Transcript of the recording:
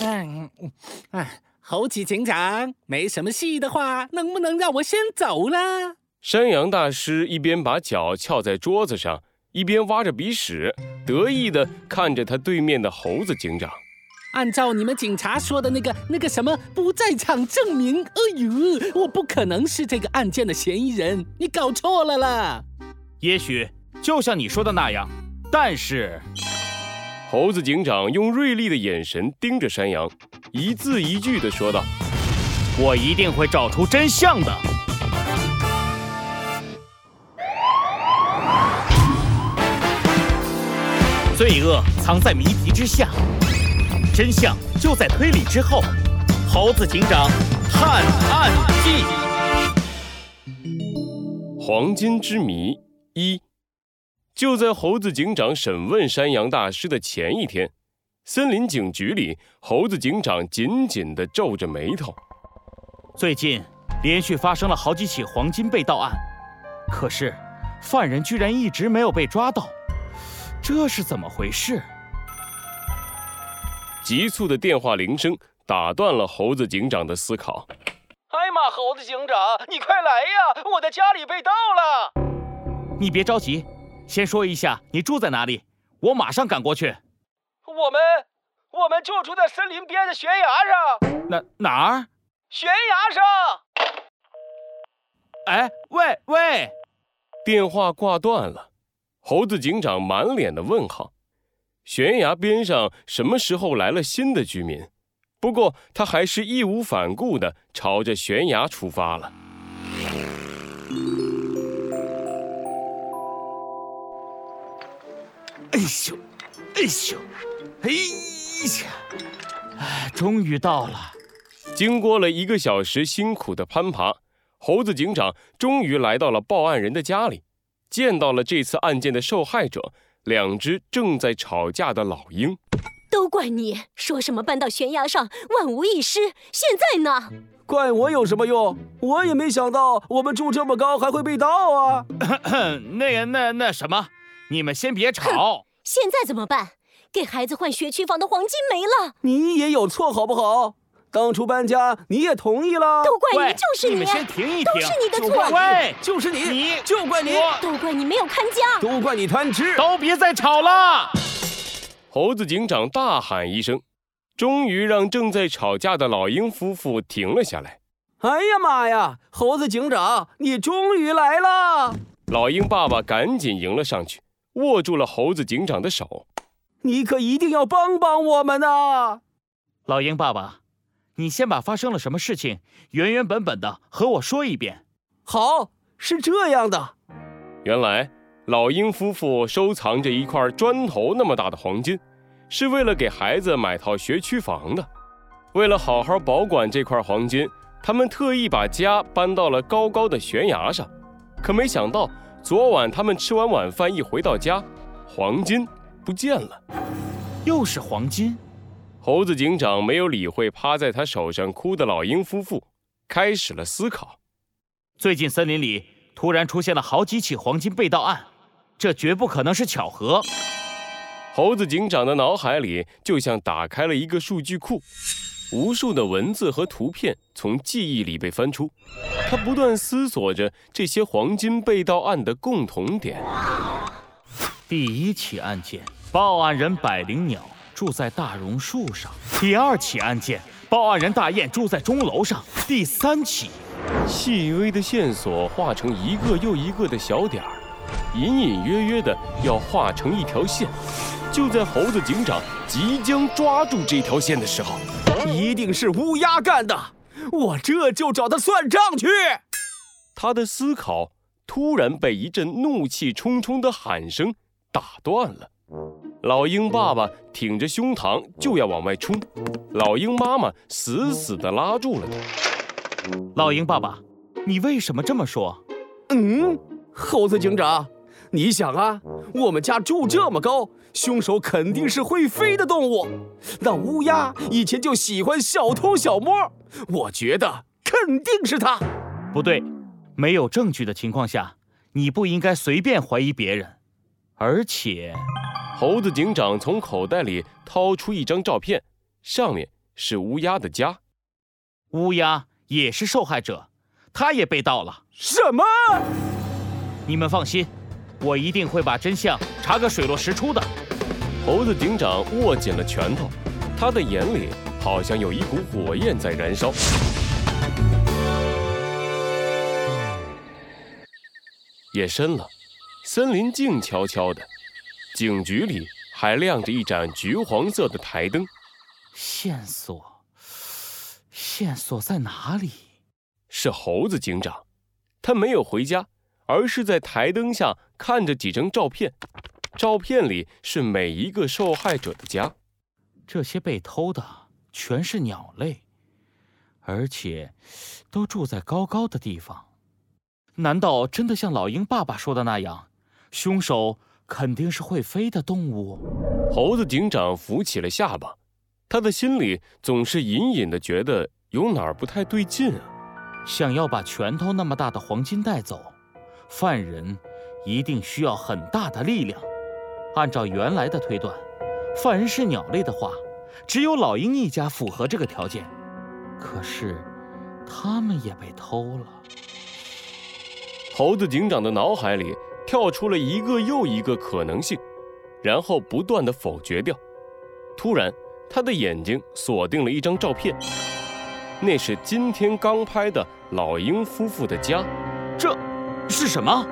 哎，哎，猴子警长，没什么事的话，能不能让我先走了？山羊大师一边把脚翘在桌子上，一边挖着鼻屎，得意地看着他对面的猴子警长。按照你们警察说的那个那个什么不在场证明，哎呦，我不可能是这个案件的嫌疑人，你搞错了啦。也许就像你说的那样，但是，猴子警长用锐利的眼神盯着山羊，一字一句地说道：“我一定会找出真相的。罪恶藏在谜题之下。”真相就在推理之后，《猴子警长探案记》黄金之谜一。就在猴子警长审问山羊大师的前一天，森林警局里，猴子警长紧紧地皱着眉头。最近连续发生了好几起黄金被盗案，可是犯人居然一直没有被抓到，这是怎么回事？急促的电话铃声打断了猴子警长的思考。哎妈，猴子警长，你快来呀！我的家里被盗了。你别着急，先说一下你住在哪里，我马上赶过去。我们，我们就住在森林边的悬崖上。哪哪儿？悬崖上。哎，喂喂！电话挂断了，猴子警长满脸的问号。悬崖边上什么时候来了新的居民？不过他还是义无反顾的朝着悬崖出发了。咻，哎咻，哎呀！哎，终于到了。经过了一个小时辛苦的攀爬，猴子警长终于来到了报案人的家里，见到了这次案件的受害者。两只正在吵架的老鹰，都怪你！说什么搬到悬崖上万无一失，现在呢？怪我有什么用？我也没想到我们住这么高还会被盗啊！那那那什么，你们先别吵。现在怎么办？给孩子换学区房的黄金没了。你也有错好不好？当初搬家你也同意了，都怪你，就是你，你们先停一停，都是你的错，喂，就是你，你就怪你，都怪你没有看家，都怪你贪吃，都别再吵了！猴子警长大喊一声，终于让正在吵架的老鹰夫妇停了下来。哎呀妈呀，猴子警长，你终于来了！老鹰爸爸赶紧迎了上去，握住了猴子警长的手。你可一定要帮帮我们呐，老鹰爸爸。你先把发生了什么事情原原本本的和我说一遍。好，是这样的。原来老鹰夫妇收藏着一块砖头那么大的黄金，是为了给孩子买套学区房的。为了好好保管这块黄金，他们特意把家搬到了高高的悬崖上。可没想到，昨晚他们吃完晚饭一回到家，黄金不见了。又是黄金。猴子警长没有理会趴在他手上哭的老鹰夫妇，开始了思考。最近森林里突然出现了好几起黄金被盗案，这绝不可能是巧合。猴子警长的脑海里就像打开了一个数据库，无数的文字和图片从记忆里被翻出，他不断思索着这些黄金被盗案的共同点。第一起案件，报案人百灵鸟。住在大榕树上。第二起案件，报案人大雁住在钟楼上。第三起，细微的线索画成一个又一个的小点儿，隐隐约约的要画成一条线。就在猴子警长即将抓住这条线的时候，一定是乌鸦干的，我这就找他算账去。他的思考突然被一阵怒气冲冲的喊声打断了。老鹰爸爸挺着胸膛就要往外冲，老鹰妈妈死死地拉住了他。老鹰爸爸，你为什么这么说？嗯，猴子警长，你想啊，我们家住这么高，凶手肯定是会飞的动物。那乌鸦以前就喜欢小偷小摸，我觉得肯定是他。不对，没有证据的情况下，你不应该随便怀疑别人，而且。猴子警长从口袋里掏出一张照片，上面是乌鸦的家。乌鸦也是受害者，它也被盗了。什么？你们放心，我一定会把真相查个水落石出的。猴子警长握紧了拳头，他的眼里好像有一股火焰在燃烧。夜深了，森林静悄悄的，警局里还亮着一盏橘黄色的台灯。线索，线索在哪里？是猴子警长，他没有回家，而是在台灯下看着几张照片，照片里是每一个受害者的家。这些被偷的全是鸟类，而且都住在高高的地方。难道真的像老鹰爸爸说的那样，凶手肯定是会飞的动物？猴子警长扶起了下巴，他的心里总是隐隐的觉得有哪儿不太对劲啊。想要把拳头那么大的黄金带走，犯人一定需要很大的力量。按照原来的推断，犯人是鸟类的话，只有老鹰一家符合这个条件。可是，他们也被偷了。猴子警长的脑海里跳出了一个又一个可能性，然后不断的否决掉。突然，他的眼睛锁定了一张照片，那是今天刚拍的老鹰夫妇的家。这，是什么？